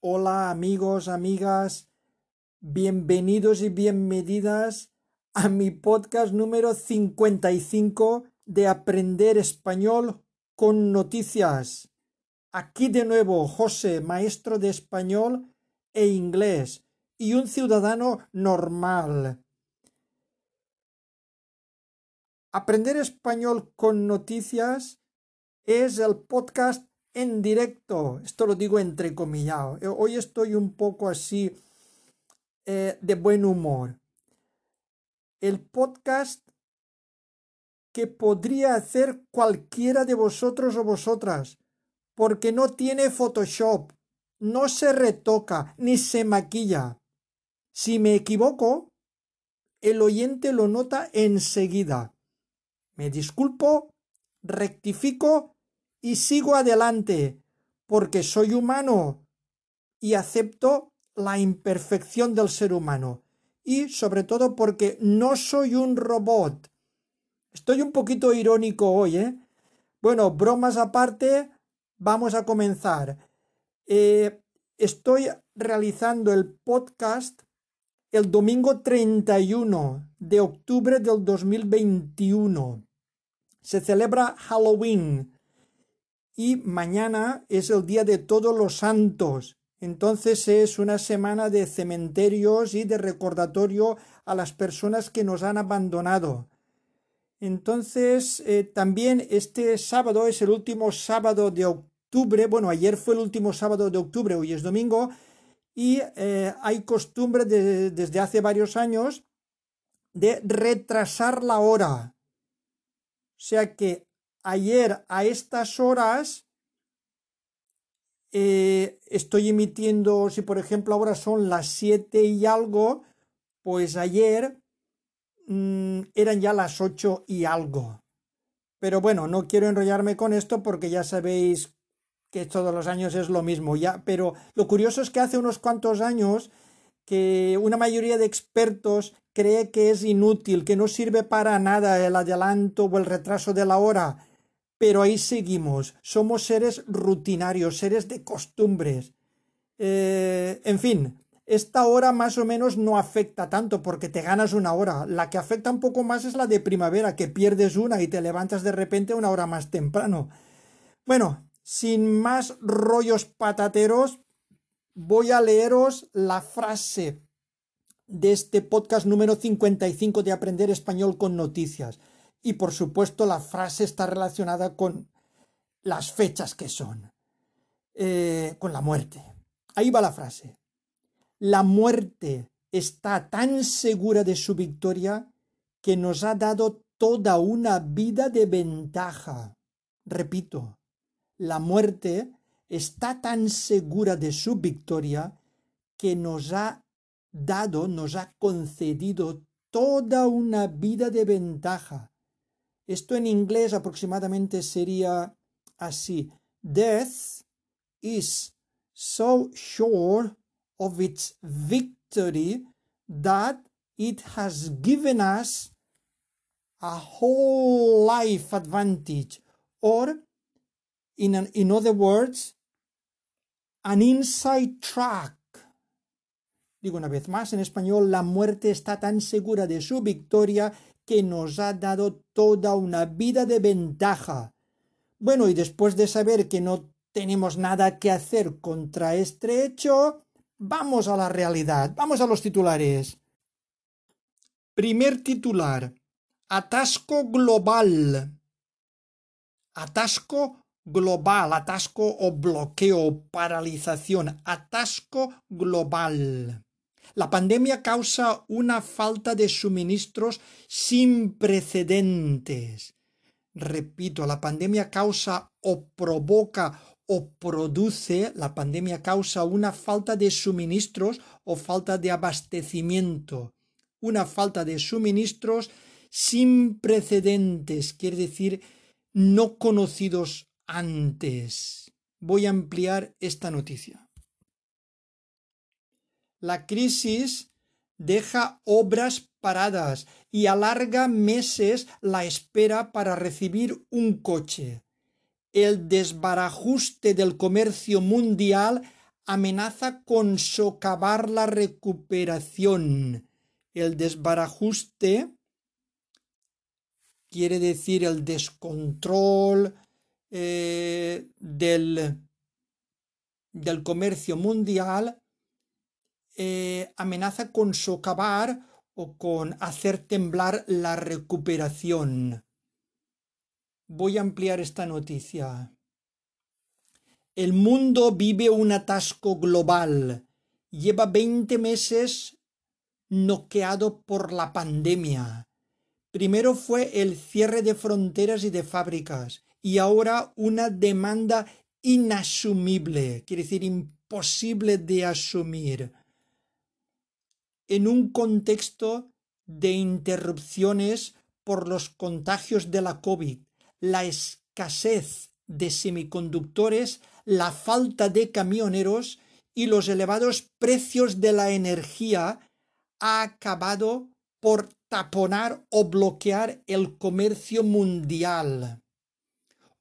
Hola amigos, amigas, bienvenidos y bienvenidas a mi podcast número 55 de Aprender Español con Noticias. Aquí de nuevo José, maestro de español e inglés y un ciudadano normal. Aprender español con noticias es el podcast en directo. Esto lo digo entrecomillado. Eh, hoy estoy un poco así eh, de buen humor. El podcast que podría hacer cualquiera de vosotros o vosotras, porque no tiene Photoshop, no se retoca ni se maquilla. Si me equivoco, el oyente lo nota enseguida. Me disculpo, rectifico y sigo adelante, porque soy humano y acepto la imperfección del ser humano. Y sobre todo porque no soy un robot. Estoy un poquito irónico hoy, ¿eh? Bueno, bromas aparte, vamos a comenzar. Eh, estoy realizando el podcast el domingo 31 de octubre del 2021. Se celebra Halloween y mañana es el día de todos los santos. Entonces es una semana de cementerios y de recordatorio a las personas que nos han abandonado. Entonces eh, también este sábado es el último sábado de octubre. Bueno, ayer fue el último sábado de octubre, hoy es domingo. Y eh, hay costumbre desde hace varios años de retrasar la hora. O sea que ayer a estas horas eh, estoy emitiendo, si por ejemplo ahora son las 7 y algo, pues ayer mm, eran ya las 8 y algo. Pero bueno, no quiero enrollarme con esto porque ya sabéis que todos los años es lo mismo ya. Pero lo curioso es que hace unos cuantos años que una mayoría de expertos cree que es inútil, que no sirve para nada el adelanto o el retraso de la hora pero ahí seguimos. Somos seres rutinarios, seres de costumbres. Eh, en fin, esta hora más o menos no afecta tanto porque te ganas una hora. La que afecta un poco más es la de primavera, que pierdes una y te levantas de repente una hora más temprano. Bueno, sin más rollos patateros, voy a leeros la frase de este podcast número 55 de Aprender Español con Noticias y por supuesto la frase está relacionada con las fechas que son, eh, con la muerte. Ahí va la frase. La muerte está tan segura de su victoria que nos ha dado toda una vida de ventaja. Repito, la muerte está tan segura de su victoria que nos ha dado, nos ha concedido toda una vida de ventaja. Esto en inglés aproximadamente sería así. Death is so sure of its victory that it has given us a whole life advantage or in, an, in other words an inside track Digo una vez más en español, la muerte está tan segura de su victoria que nos ha dado toda una vida de ventaja. Bueno, y después de saber que no tenemos nada que hacer contra este hecho, vamos a la realidad, vamos a los titulares. Primer titular. Atasco global. Atasco global, atasco o bloqueo, paralización, atasco global. La pandemia causa una falta de suministros sin precedentes. Repito, la pandemia causa o provoca o produce, la pandemia causa una falta de suministros o falta de abastecimiento. Una falta de suministros sin precedentes, quiere decir no conocidos antes. Voy a ampliar esta noticia. La crisis deja obras paradas y alarga meses la espera para recibir un coche. El desbarajuste del comercio mundial amenaza con socavar la recuperación. El desbarajuste quiere decir el descontrol eh, del, del, comercio mundial, eh, amenaza con socavar o con hacer temblar la recuperación. Voy a ampliar esta noticia. El mundo vive un atasco global. Lleva 20 meses noqueado por la pandemia. Primero fue el cierre de fronteras y de fábricas y ahora una demanda inasumible, quiere decir imposible de asumir. En un contexto de interrupciones por los contagios de la COVID, la escasez de semiconductores la falta de camioneros y los elevados precios de la energía ha acabado por taponar o bloquear el comercio mundial.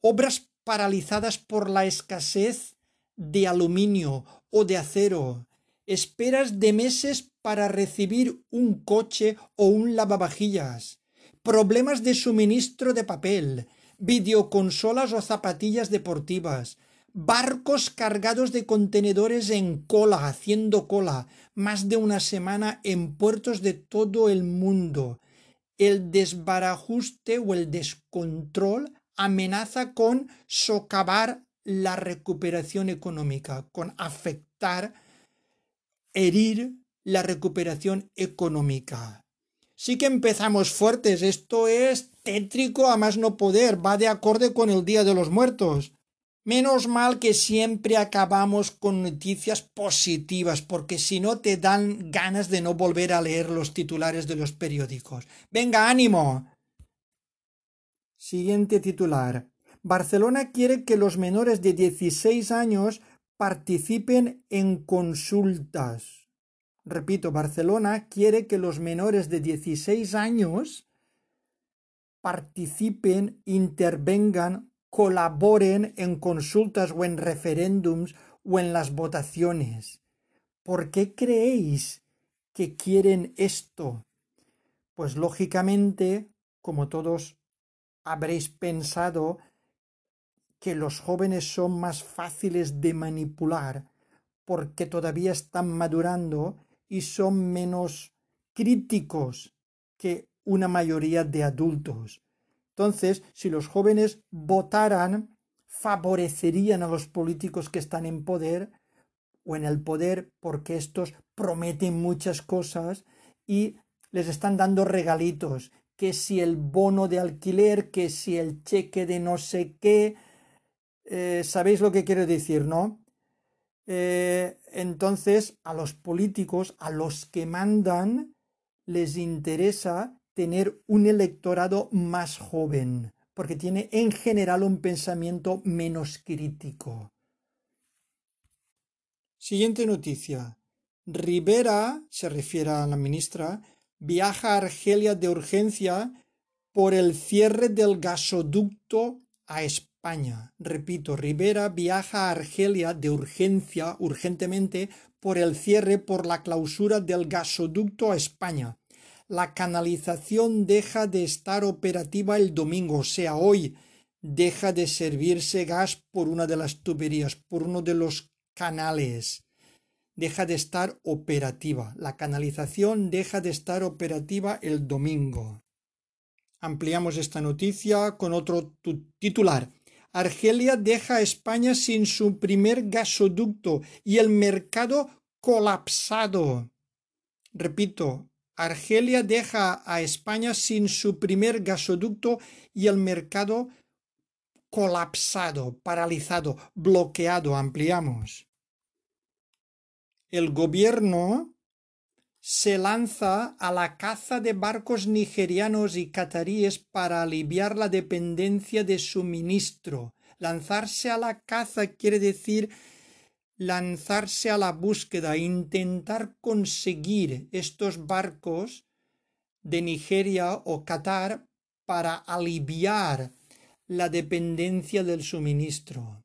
Obras paralizadas por la escasez de aluminio o de acero, esperas de meses para recibir un coche o un lavavajillas, problemas de suministro de papel, videoconsolas o zapatillas deportivas, barcos cargados de contenedores en cola, haciendo cola, más de una semana en puertos de todo el mundo. El desbarajuste o el descontrol amenaza con socavar la recuperación económica, con afectar, herir la recuperación económica. Sí que empezamos fuertes, esto es tétrico a más no poder, va de acorde con el Día de los Muertos. Menos mal que siempre acabamos con noticias positivas, porque si no te dan ganas de no volver a leer los titulares de los periódicos. Venga, ánimo. Siguiente titular. Barcelona quiere que los menores de 16 años participen en consultas. Repito, Barcelona quiere que los menores de 16 años participen, intervengan colaboren en consultas o en referéndums o en las votaciones. ¿Por qué creéis que quieren esto? Pues lógicamente, como todos habréis pensado, que los jóvenes son más fáciles de manipular porque todavía están madurando y son menos críticos que una mayoría de adultos. Entonces, si los jóvenes votaran, favorecerían a los políticos que están en poder o en el poder porque estos prometen muchas cosas y les están dando regalitos, que si el bono de alquiler, que si el cheque de no sé qué, eh, ¿sabéis lo que quiero decir, no? Eh, entonces, a los políticos, a los que mandan, les interesa tener un electorado más joven, porque tiene en general un pensamiento menos crítico. Siguiente noticia. Rivera, se refiere a la ministra, viaja a Argelia de urgencia por el cierre del gasoducto a España. Repito, Rivera viaja a Argelia de urgencia, urgentemente, por el cierre por la clausura del gasoducto a España la canalización deja de estar operativa el domingo, o sea, hoy deja de servirse gas por una de las tuberías, por uno de los canales. Deja de estar operativa. La canalización deja de estar operativa el domingo. Ampliamos esta noticia con otro titular. Argelia deja a España sin su primer gasoducto y el mercado colapsado. Repito, Argelia deja a España sin su primer gasoducto y el mercado colapsado, paralizado, bloqueado. Ampliamos. El gobierno se lanza a la caza de barcos nigerianos y cataríes para aliviar la dependencia de suministro. Lanzarse a la caza quiere decir lanzarse a la búsqueda, intentar conseguir estos barcos de Nigeria o Qatar para aliviar la dependencia del suministro.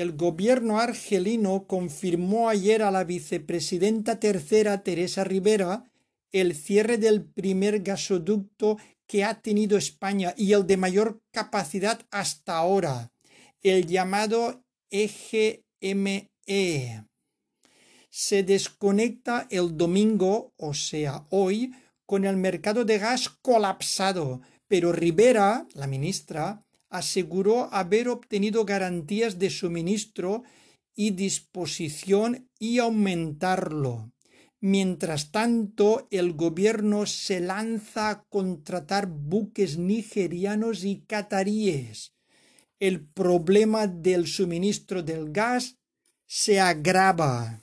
El gobierno argelino confirmó ayer a la vicepresidenta tercera Teresa Rivera el cierre del primer gasoducto que ha tenido España y el de mayor capacidad hasta ahora, el llamado EGME. Se desconecta el domingo, o sea, hoy, con el mercado de gas colapsado, pero Rivera, la ministra, aseguró haber obtenido garantías de suministro y disposición y aumentarlo. Mientras tanto, el gobierno se lanza a contratar buques nigerianos y cataríes. El problema del suministro del gas se agrava.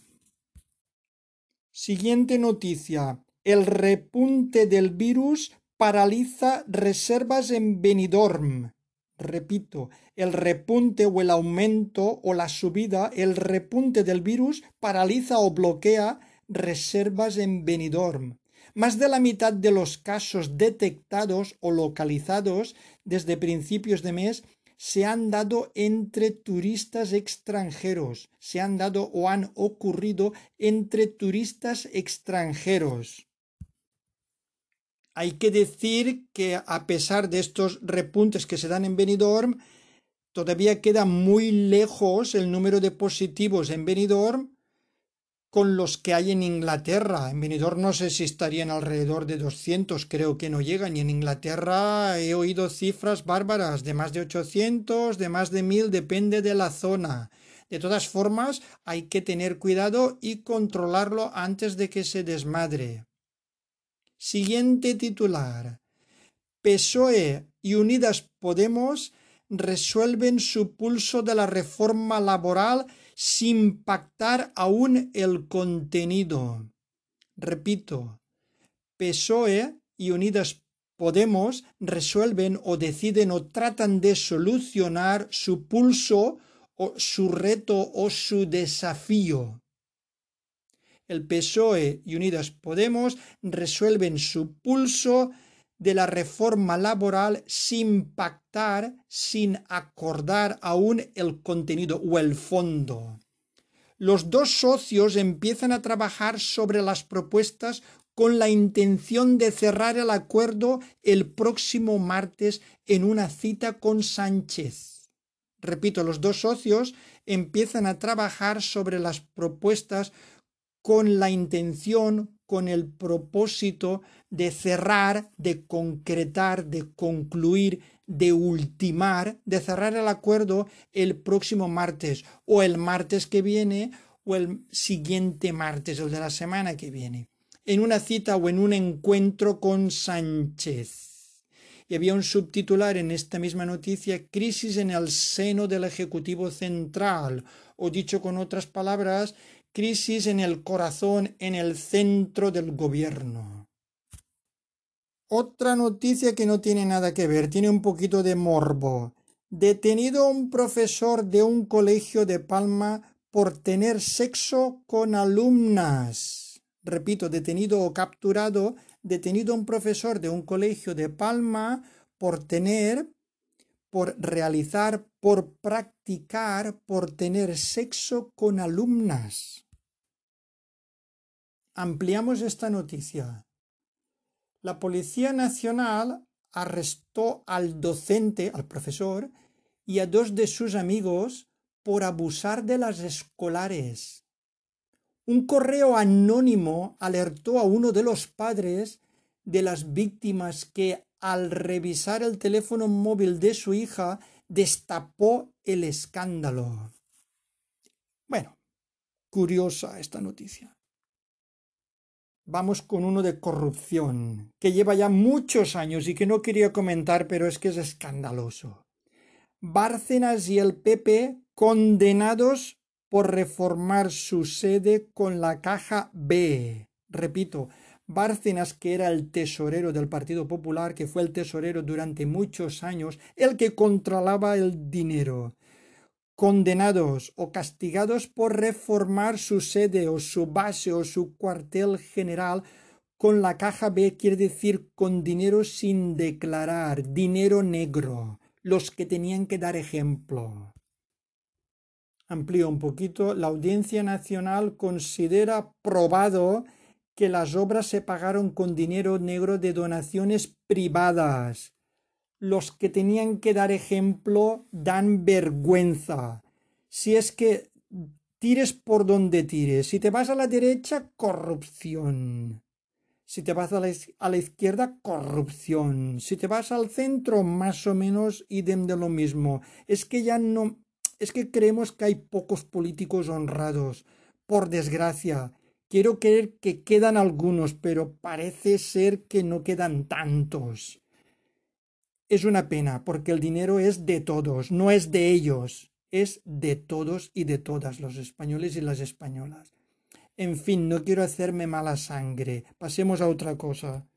Siguiente noticia. El repunte del virus paraliza reservas en Benidorm. Repito, el repunte o el aumento o la subida, el repunte del virus paraliza o bloquea reservas en Benidorm. Más de la mitad de los casos detectados o localizados desde principios de mes se han dado entre turistas extranjeros, se han dado o han ocurrido entre turistas extranjeros. Hay que decir que a pesar de estos repuntes que se dan en Benidorm, todavía queda muy lejos el número de positivos en Benidorm con los que hay en Inglaterra. En Benidorm no sé si estarían alrededor de 200, creo que no llegan. Y en Inglaterra he oído cifras bárbaras de más de 800, de más de 1000, depende de la zona. De todas formas, hay que tener cuidado y controlarlo antes de que se desmadre. Siguiente titular. PSOE y Unidas Podemos resuelven su pulso de la reforma laboral sin pactar aún el contenido. Repito, PSOE y Unidas Podemos resuelven o deciden o tratan de solucionar su pulso o su reto o su desafío. El PSOE y Unidas Podemos resuelven su pulso de la reforma laboral sin pactar, sin acordar aún el contenido o el fondo. Los dos socios empiezan a trabajar sobre las propuestas con la intención de cerrar el acuerdo el próximo martes en una cita con Sánchez. Repito, los dos socios empiezan a trabajar sobre las propuestas con la intención, con el propósito de cerrar, de concretar, de concluir, de ultimar, de cerrar el acuerdo el próximo martes o el martes que viene o el siguiente martes, el de la semana que viene, en una cita o en un encuentro con Sánchez. Y había un subtitular en esta misma noticia, Crisis en el seno del Ejecutivo Central, o dicho con otras palabras, crisis en el corazón, en el centro del gobierno. Otra noticia que no tiene nada que ver, tiene un poquito de morbo. Detenido un profesor de un colegio de Palma por tener sexo con alumnas. Repito, detenido o capturado, detenido un profesor de un colegio de Palma por tener por realizar, por practicar, por tener sexo con alumnas. Ampliamos esta noticia. La Policía Nacional arrestó al docente, al profesor, y a dos de sus amigos por abusar de las escolares. Un correo anónimo alertó a uno de los padres de las víctimas que al revisar el teléfono móvil de su hija destapó el escándalo. Bueno, curiosa esta noticia. Vamos con uno de corrupción, que lleva ya muchos años y que no quería comentar, pero es que es escandaloso. Bárcenas y el PP condenados por reformar su sede con la caja B. Repito, Bárcenas, que era el tesorero del Partido Popular, que fue el tesorero durante muchos años, el que controlaba el dinero condenados o castigados por reformar su sede o su base o su cuartel general con la caja B quiere decir con dinero sin declarar, dinero negro, los que tenían que dar ejemplo. Amplío un poquito. La Audiencia Nacional considera probado que las obras se pagaron con dinero negro de donaciones privadas. Los que tenían que dar ejemplo dan vergüenza. Si es que tires por donde tires, si te vas a la derecha, corrupción. Si te vas a la, izquierda, corrupción. Si te vas al centro, más o menos idem de lo mismo. Es que ya no... Es que creemos que hay pocos políticos honrados. Por desgracia. Quiero creer que quedan algunos, pero parece ser que no quedan tantos. Es una pena, porque el dinero es de todos, no es de ellos, es de todos y de todas los españoles y las españolas. En fin, no quiero hacerme mala sangre. Pasemos a otra cosa.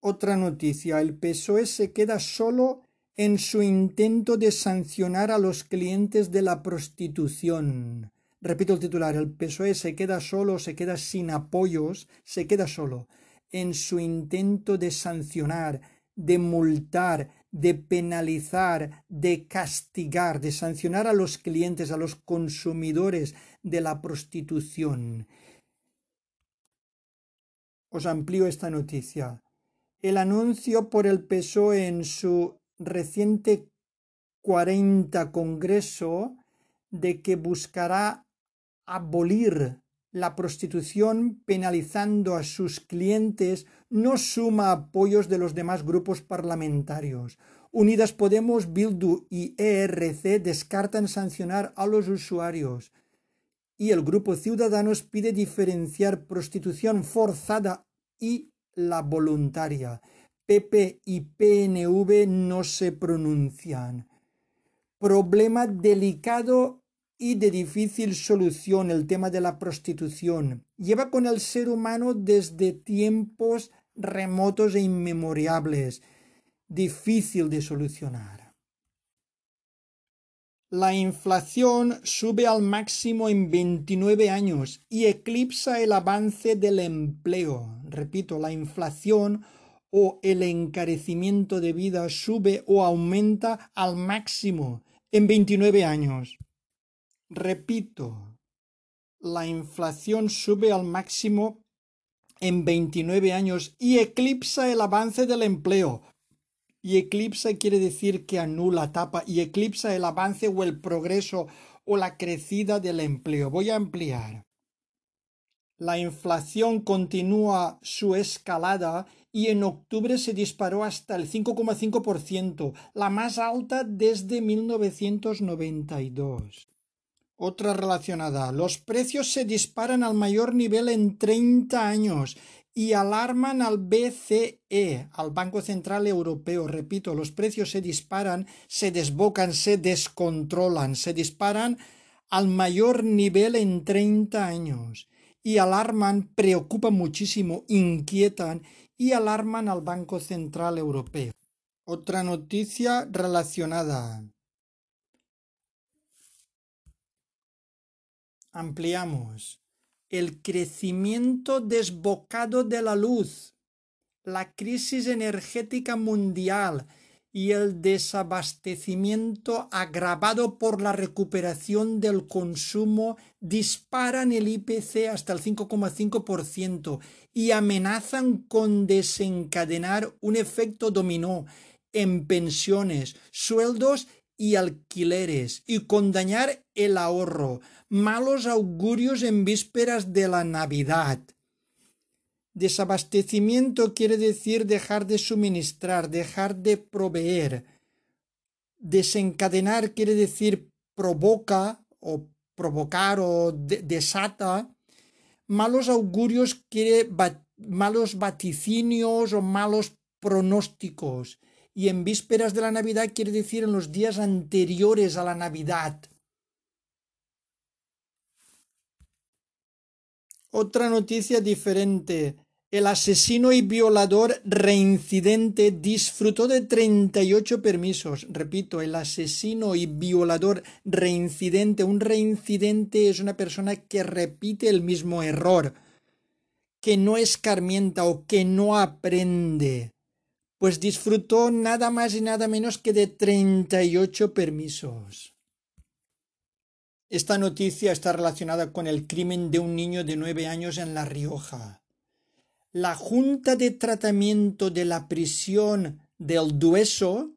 Otra noticia. El PSOE se queda solo en su intento de sancionar a los clientes de la prostitución. Repito el titular, el PSOE se queda solo, se queda sin apoyos, se queda solo en su intento de sancionar, de multar, de penalizar, de castigar, de sancionar a los clientes, a los consumidores de la prostitución. Os amplío esta noticia. El anuncio por el PSOE en su reciente 40 Congreso de que buscará abolir la prostitución penalizando a sus clientes no suma apoyos de los demás grupos parlamentarios. Unidas Podemos, Bildu y ERC descartan sancionar a los usuarios. Y el grupo Ciudadanos pide diferenciar prostitución forzada y la voluntaria. PP y PNV no se pronuncian. Problema delicado y de difícil solución el tema de la prostitución. Lleva con el ser humano desde tiempos remotos e inmemorables, difícil de solucionar. La inflación sube al máximo en 29 años y eclipsa el avance del empleo. Repito, la inflación o el encarecimiento de vida sube o aumenta al máximo en 29 años. Repito, la inflación sube al máximo en 29 años y eclipsa el avance del empleo. Y eclipsa quiere decir que anula, tapa, y eclipsa el avance o el progreso o la crecida del empleo. Voy a ampliar. La inflación continúa su escalada y en octubre se disparó hasta el 5,5%, la más alta desde 1992. Otra relacionada. Los precios se disparan al mayor nivel en 30 años y alarman al BCE, al Banco Central Europeo. Repito, los precios se disparan, se desbocan, se descontrolan, se disparan al mayor nivel en 30 años y alarman, preocupan muchísimo, inquietan y alarman al Banco Central Europeo. Otra noticia relacionada. Ampliamos. El crecimiento desbocado de la luz, la crisis energética mundial y el desabastecimiento agravado por la recuperación del consumo disparan el IPC hasta el 5,5% y amenazan con desencadenar un efecto dominó en pensiones, sueldos y alquileres y con dañar el ahorro, malos augurios en vísperas de la Navidad. Desabastecimiento quiere decir dejar de suministrar, dejar de proveer. Desencadenar quiere decir provoca o provocar o desata. Malos augurios quiere malos vaticinios o malos pronósticos. Y en vísperas de la Navidad quiere decir en los días anteriores a la Navidad. Otra noticia diferente. El asesino y violador reincidente disfrutó de 38 permisos. Repito, el asesino y violador reincidente. Un reincidente es una persona que repite el mismo error, que no escarmienta o que no aprende. Pues disfrutó nada más y nada menos que de 38 permisos. Esta noticia está relacionada con el crimen de un niño de nueve años en La Rioja. La Junta de Tratamiento de la Prisión del Dueso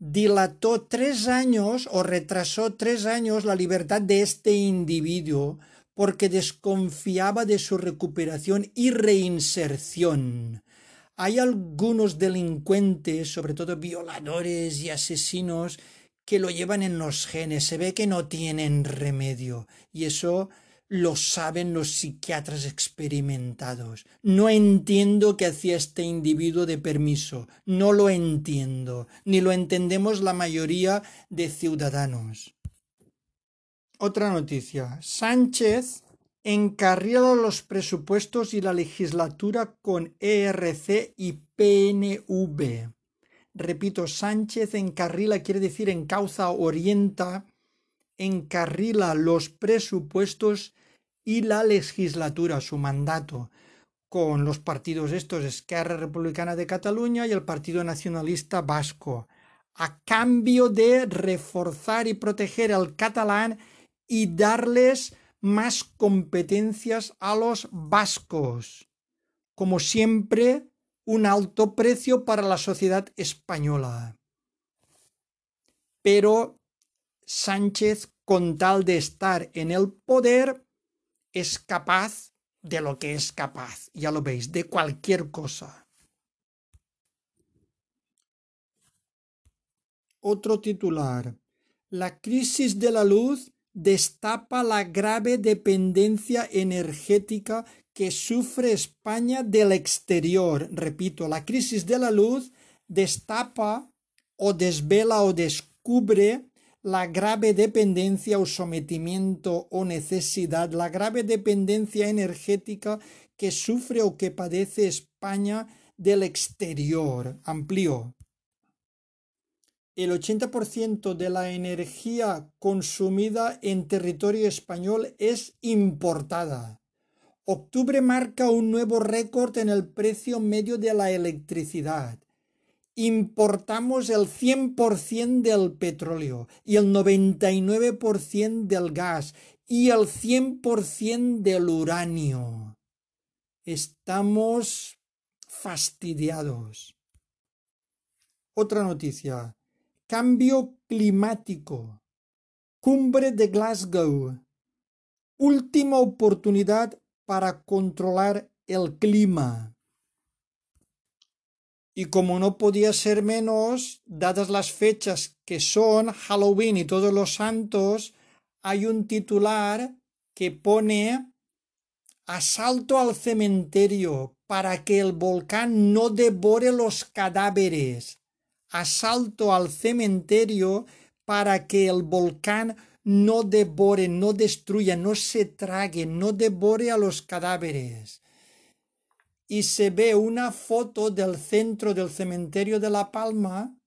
dilató tres años o retrasó tres años la libertad de este individuo porque desconfiaba de su recuperación y reinserción. Hay algunos delincuentes, sobre todo violadores y asesinos, que lo llevan en los genes, se ve que no tienen remedio, y eso lo saben los psiquiatras experimentados. No entiendo qué hacía este individuo de permiso, no lo entiendo, ni lo entendemos la mayoría de ciudadanos. Otra noticia. Sánchez encarrila los presupuestos y la legislatura con ERC y PNV repito, Sánchez encarrila quiere decir encauza, orienta, encarrila los presupuestos y la legislatura, su mandato, con los partidos estos, Esquerra Republicana de Cataluña y el Partido Nacionalista Vasco, a cambio de reforzar y proteger al catalán y darles más competencias a los vascos. Como siempre, un alto precio para la sociedad española. Pero Sánchez, con tal de estar en el poder, es capaz de lo que es capaz, ya lo veis, de cualquier cosa. Otro titular. La crisis de la luz destapa la grave dependencia energética que sufre España del exterior. Repito, la crisis de la luz destapa o desvela o descubre la grave dependencia o sometimiento o necesidad, la grave dependencia energética que sufre o que padece España del exterior. Amplio. El 80% de la energía consumida en territorio español es importada. Octubre marca un nuevo récord en el precio medio de la electricidad. Importamos el 100% del petróleo y el 99% del gas y el 100% del uranio. Estamos fastidiados. Otra noticia. Cambio climático. Cumbre de Glasgow. Última oportunidad para controlar el clima. Y como no podía ser menos, dadas las fechas que son Halloween y todos los santos, hay un titular que pone asalto al cementerio para que el volcán no devore los cadáveres. Asalto al cementerio para que el volcán no devore, no destruya, no se trague, no devore a los cadáveres. Y se ve una foto del centro del cementerio de La Palma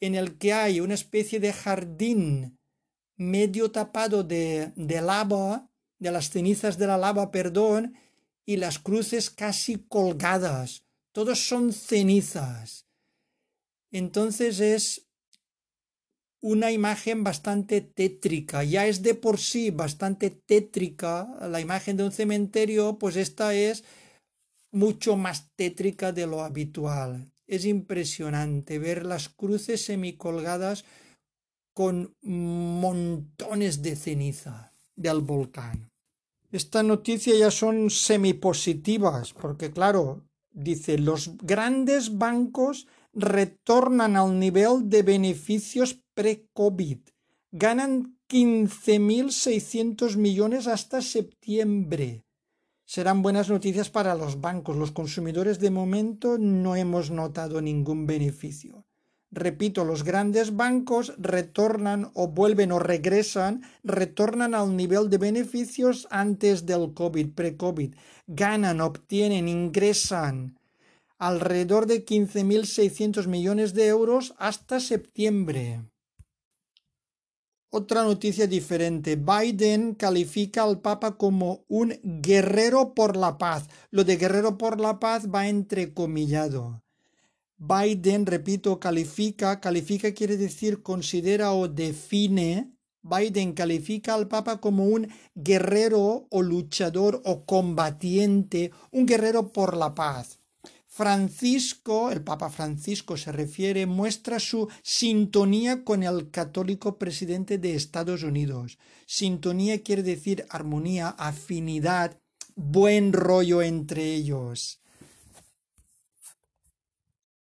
en el que hay una especie de jardín medio tapado de, de lava, de las cenizas de la lava, perdón, y las cruces casi colgadas. Todos son cenizas. Entonces es una imagen bastante tétrica. Ya es de por sí bastante tétrica la imagen de un cementerio, pues esta es mucho más tétrica de lo habitual. Es impresionante ver las cruces semicolgadas con montones de ceniza del volcán. Esta noticia ya son semipositivas, porque claro, dice, los grandes bancos retornan al nivel de beneficios pre-COVID. Ganan 15.600 millones hasta septiembre. Serán buenas noticias para los bancos. Los consumidores de momento no hemos notado ningún beneficio. Repito, los grandes bancos retornan o vuelven o regresan, retornan al nivel de beneficios antes del COVID, pre-COVID. Ganan, obtienen, ingresan alrededor de 15.600 millones de euros hasta septiembre. Otra noticia diferente. Biden califica al Papa como un guerrero por la paz. Lo de guerrero por la paz va entrecomillado. Biden, repito, califica, califica quiere decir considera o define, Biden califica al Papa como un guerrero o luchador o combatiente, un guerrero por la paz. Francisco, el Papa Francisco se refiere, muestra su sintonía con el católico presidente de Estados Unidos. Sintonía quiere decir armonía, afinidad, buen rollo entre ellos.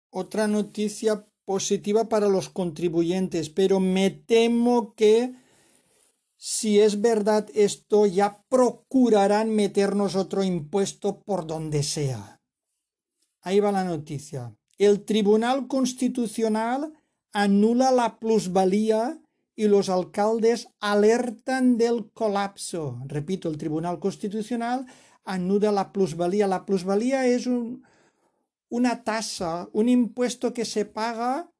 Otra noticia positiva para los contribuyentes, pero me temo que si es verdad esto, ya procurarán meternos otro impuesto por donde sea. Ahí va la noticia. El Tribunal Constitucional anula la plusvalía y los alcaldes alertan del colapso. Repito, el Tribunal Constitucional anula la plusvalía. La plusvalía es un, una tasa, un impuesto que se paga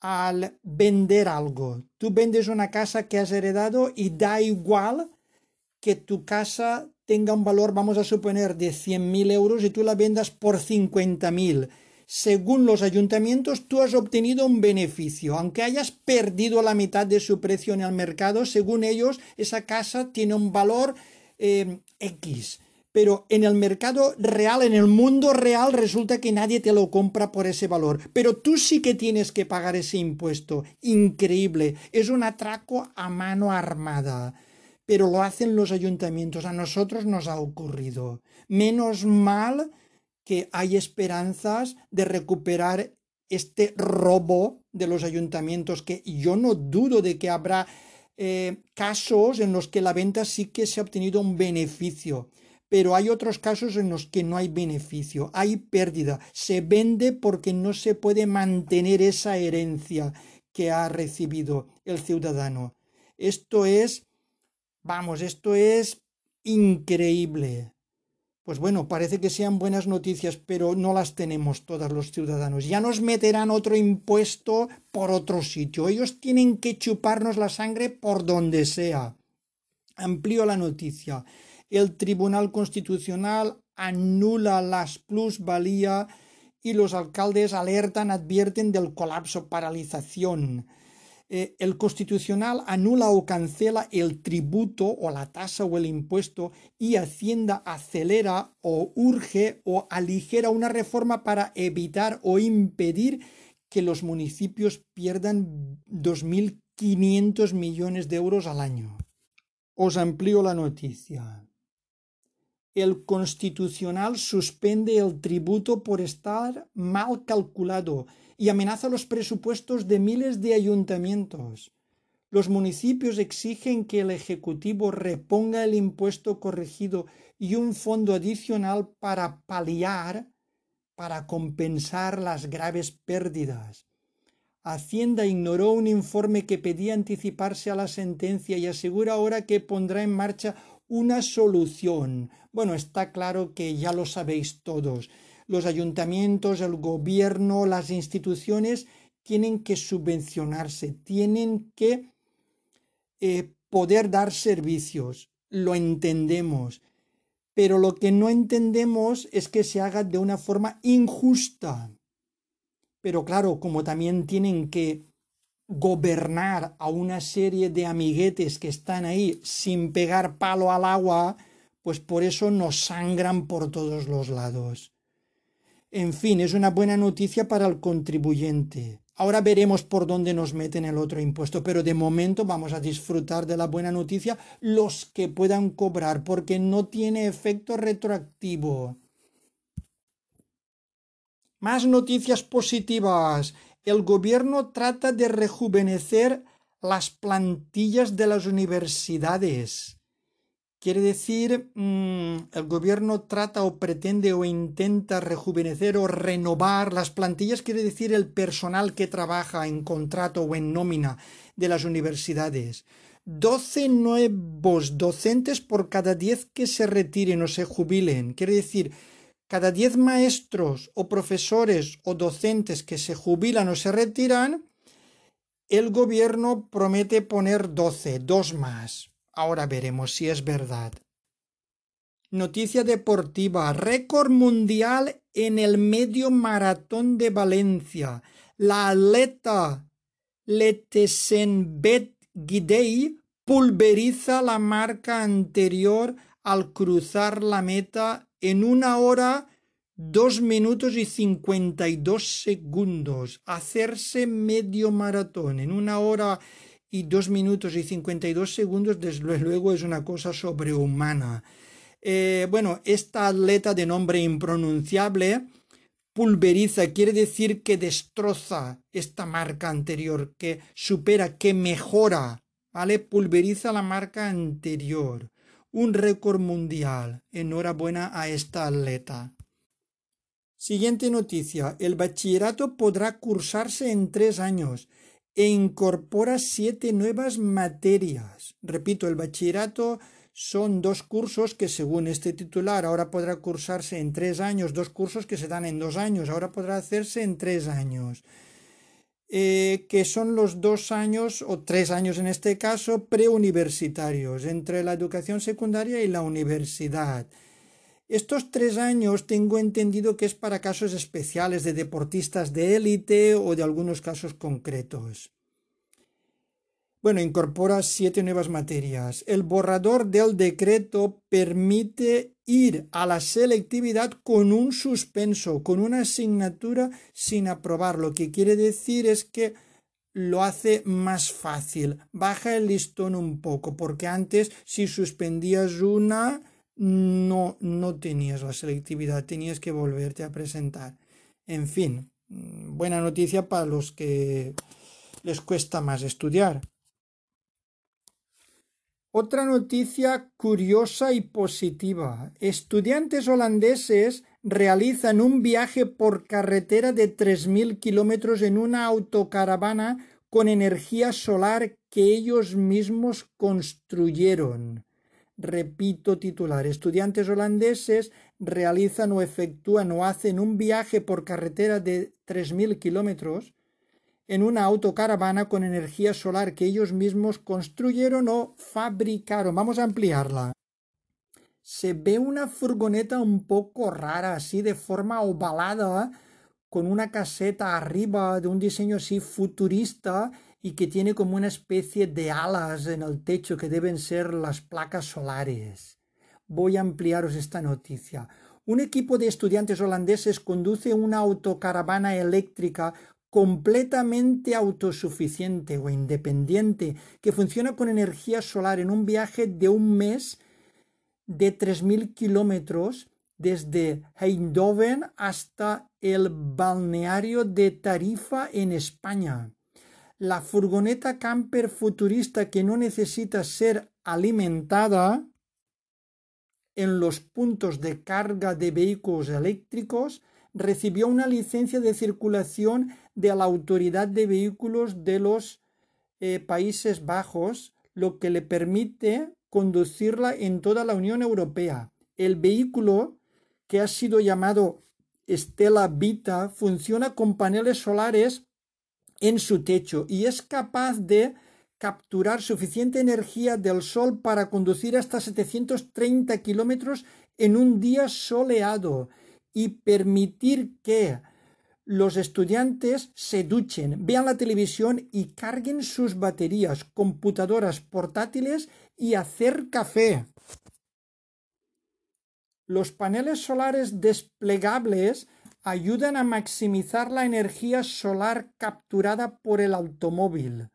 al vender algo. Tú vendes una casa que has heredado y da igual que tu casa tenga un valor, vamos a suponer, de 100.000 euros y tú la vendas por 50.000. Según los ayuntamientos, tú has obtenido un beneficio. Aunque hayas perdido la mitad de su precio en el mercado, según ellos, esa casa tiene un valor eh, X pero en el mercado real, en el mundo real, resulta que nadie te lo compra por ese valor. Pero tú sí que tienes que pagar ese impuesto. Increíble. Es un atraco a mano armada. Pero lo hacen los ayuntamientos. A nosotros nos ha ocurrido. Menos mal que hay esperanzas de recuperar este robo de los ayuntamientos, que yo no dudo de que habrá eh, casos en los que la venta sí que se ha obtenido un beneficio pero hay otros casos en los que no hay beneficio, hay pérdida, se vende porque no se puede mantener esa herencia que ha recibido el ciudadano. Esto es, vamos, esto es increíble. Pues bueno, parece que sean buenas noticias, pero no las tenemos todos los ciudadanos. Ya nos meterán otro impuesto por otro sitio. Ellos tienen que chuparnos la sangre por donde sea. Amplío la noticia el Tribunal Constitucional anula las plusvalía y los alcaldes alertan, advierten del colapso, paralización. Eh, el Constitucional anula o cancela el tributo o la tasa o el impuesto y Hacienda acelera o urge o aligera una reforma para evitar o impedir que los municipios pierdan 2.500 millones de euros al año. Os amplío la noticia el constitucional suspende el tributo por estar mal calculado y amenaza los presupuestos de miles de ayuntamientos. Los municipios exigen que el Ejecutivo reponga el impuesto corregido y un fondo adicional para paliar, para compensar las graves pérdidas. Hacienda ignoró un informe que pedía anticiparse a la sentencia y asegura ahora que pondrá en marcha una solución. Bueno, está claro que ya lo sabéis todos. Los ayuntamientos, el gobierno, las instituciones tienen que subvencionarse, tienen que eh, poder dar servicios. Lo entendemos. Pero lo que no entendemos es que se haga de una forma injusta. Pero claro, como también tienen que gobernar a una serie de amiguetes que están ahí sin pegar palo al agua, pues por eso nos sangran por todos los lados. En fin, es una buena noticia para el contribuyente. Ahora veremos por dónde nos meten el otro impuesto, pero de momento vamos a disfrutar de la buena noticia los que puedan cobrar, porque no tiene efecto retroactivo. Más noticias positivas el gobierno trata de rejuvenecer las plantillas de las universidades. Quiere decir, mm, el gobierno trata o pretende o intenta rejuvenecer o renovar las plantillas, quiere decir el personal que trabaja en contrato o en nómina de las universidades. Doce nuevos docentes por cada diez que se retiren o se jubilen. Quiere decir, cada diez maestros o profesores o docentes que se jubilan o se retiran, el gobierno promete poner doce, dos más. Ahora veremos si es verdad. Noticia deportiva. Récord mundial en el medio maratón de Valencia. La atleta Letesenbet Gidei pulveriza la marca anterior al cruzar la meta en una hora, dos minutos y cincuenta y dos segundos. Hacerse medio maratón en una hora y dos minutos y cincuenta y dos segundos, desde luego es una cosa sobrehumana. Eh, bueno, esta atleta de nombre impronunciable pulveriza, quiere decir que destroza esta marca anterior, que supera, que mejora, ¿vale? Pulveriza la marca anterior. Un récord mundial. Enhorabuena a esta atleta. Siguiente noticia. El bachillerato podrá cursarse en tres años e incorpora siete nuevas materias. Repito, el bachillerato son dos cursos que según este titular ahora podrá cursarse en tres años, dos cursos que se dan en dos años, ahora podrá hacerse en tres años, eh, que son los dos años o tres años en este caso preuniversitarios entre la educación secundaria y la universidad. Estos tres años tengo entendido que es para casos especiales de deportistas de élite o de algunos casos concretos. Bueno, incorpora siete nuevas materias. El borrador del decreto permite ir a la selectividad con un suspenso, con una asignatura sin aprobar. Lo que quiere decir es que lo hace más fácil, baja el listón un poco, porque antes si suspendías una no, no tenías la selectividad, tenías que volverte a presentar. En fin, buena noticia para los que les cuesta más estudiar. Otra noticia curiosa y positiva. Estudiantes holandeses realizan un viaje por carretera de 3.000 kilómetros en una autocaravana con energía solar que ellos mismos construyeron. Repito titular. Estudiantes holandeses realizan o efectúan o hacen un viaje por carretera de 3.000 kilómetros en una autocaravana con energía solar que ellos mismos construyeron o fabricaron. Vamos a ampliarla. Se ve una furgoneta un poco rara, así de forma ovalada, con una caseta arriba de un diseño así futurista y que tiene como una especie de alas en el techo que deben ser las placas solares. Voy a ampliaros esta noticia. Un equipo de estudiantes holandeses conduce una autocaravana eléctrica completamente autosuficiente o independiente que funciona con energía solar en un viaje de un mes de 3.000 kilómetros desde Eindhoven hasta el balneario de Tarifa en España. La furgoneta camper futurista que no necesita ser alimentada en los puntos de carga de vehículos eléctricos recibió una licencia de circulación de la Autoridad de Vehículos de los eh, Países Bajos, lo que le permite conducirla en toda la Unión Europea. El vehículo, que ha sido llamado Stella Vita, funciona con paneles solares en su techo y es capaz de capturar suficiente energía del sol para conducir hasta 730 kilómetros en un día soleado y permitir que los estudiantes se duchen, vean la televisión y carguen sus baterías, computadoras portátiles y hacer café. Los paneles solares desplegables ayudan a maximizar la energía solar capturada por el automóvil.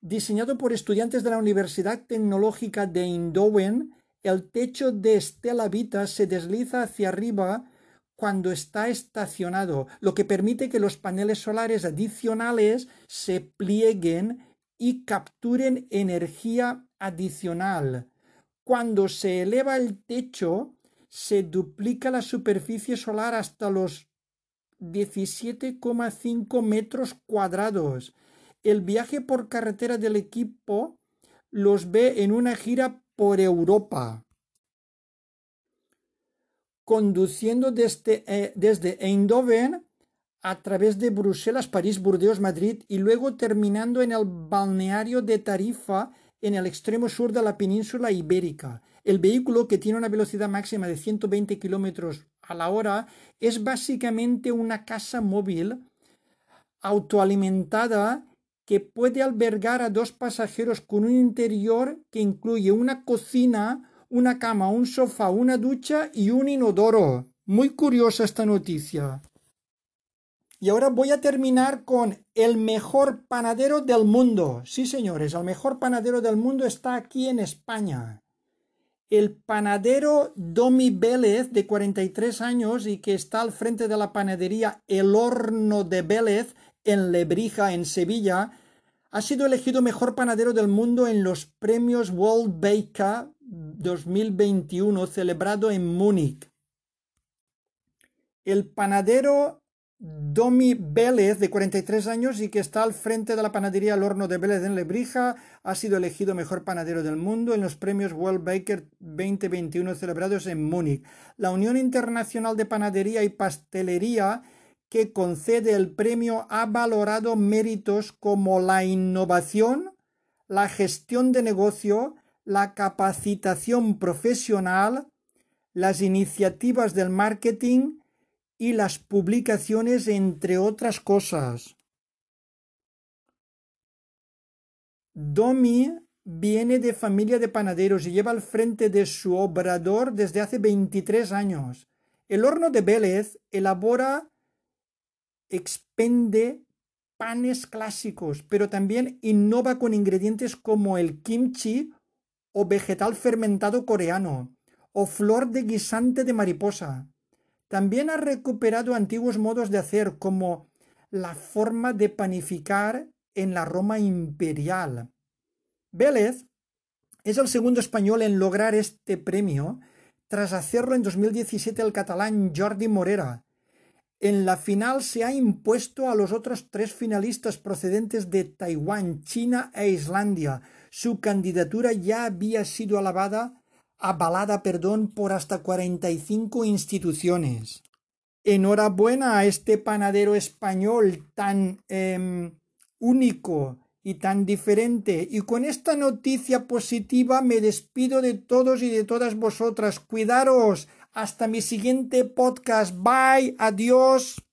Diseñado por estudiantes de la Universidad Tecnológica de Eindhoven, el techo de Stella Vita se desliza hacia arriba cuando está estacionado, lo que permite que los paneles solares adicionales se plieguen y capturen energía adicional. Cuando se eleva el techo, se duplica la superficie solar hasta los 17,5 metros cuadrados. El viaje por carretera del equipo los ve en una gira por Europa conduciendo desde, eh, desde Eindhoven a través de Bruselas, París, Burdeos, Madrid y luego terminando en el balneario de Tarifa en el extremo sur de la península ibérica. El vehículo, que tiene una velocidad máxima de 120 kilómetros a la hora, es básicamente una casa móvil autoalimentada que puede albergar a dos pasajeros con un interior que incluye una cocina, una cama, un sofá, una ducha y un inodoro. Muy curiosa esta noticia. Y ahora voy a terminar con el mejor panadero del mundo. Sí, señores, el mejor panadero del mundo está aquí en España. El panadero Domi Vélez, de 43 años y que está al frente de la panadería El Horno de Vélez en Lebrija, en Sevilla, ha sido elegido mejor panadero del mundo en los premios World Baker 2021 celebrado en Múnich. El panadero Domi Vélez, de 43 años y que está al frente de la panadería El Horno de Vélez en Lebrija, ha sido elegido mejor panadero del mundo en los premios World Baker 2021 celebrados en Múnich. La Unión Internacional de Panadería y Pastelería, que concede el premio, ha valorado méritos como la innovación, la gestión de negocio, la capacitación profesional, las iniciativas del marketing, y las publicaciones, entre otras cosas. Domi viene de familia de panaderos y lleva al frente de su obrador desde hace 23 años. El horno de Vélez elabora, expende panes clásicos, pero también innova con ingredientes como el kimchi o vegetal fermentado coreano o flor de guisante de mariposa. También ha recuperado antiguos modos de hacer como la forma de panificar en la Roma imperial. Vélez es el segundo español en lograr este premio tras hacerlo en 2017 el catalán Jordi Morera. En la final se ha impuesto a los otros tres finalistas procedentes de Taiwán, China e Islandia. Su candidatura ya había sido alabada avalada perdón, por hasta 45 instituciones. Enhorabuena a este panadero español tan em, único y tan diferente. Y con esta noticia positiva me despido de todos y de todas vosotras. Cuidaros. Hasta mi siguiente podcast. Bye. Adiós.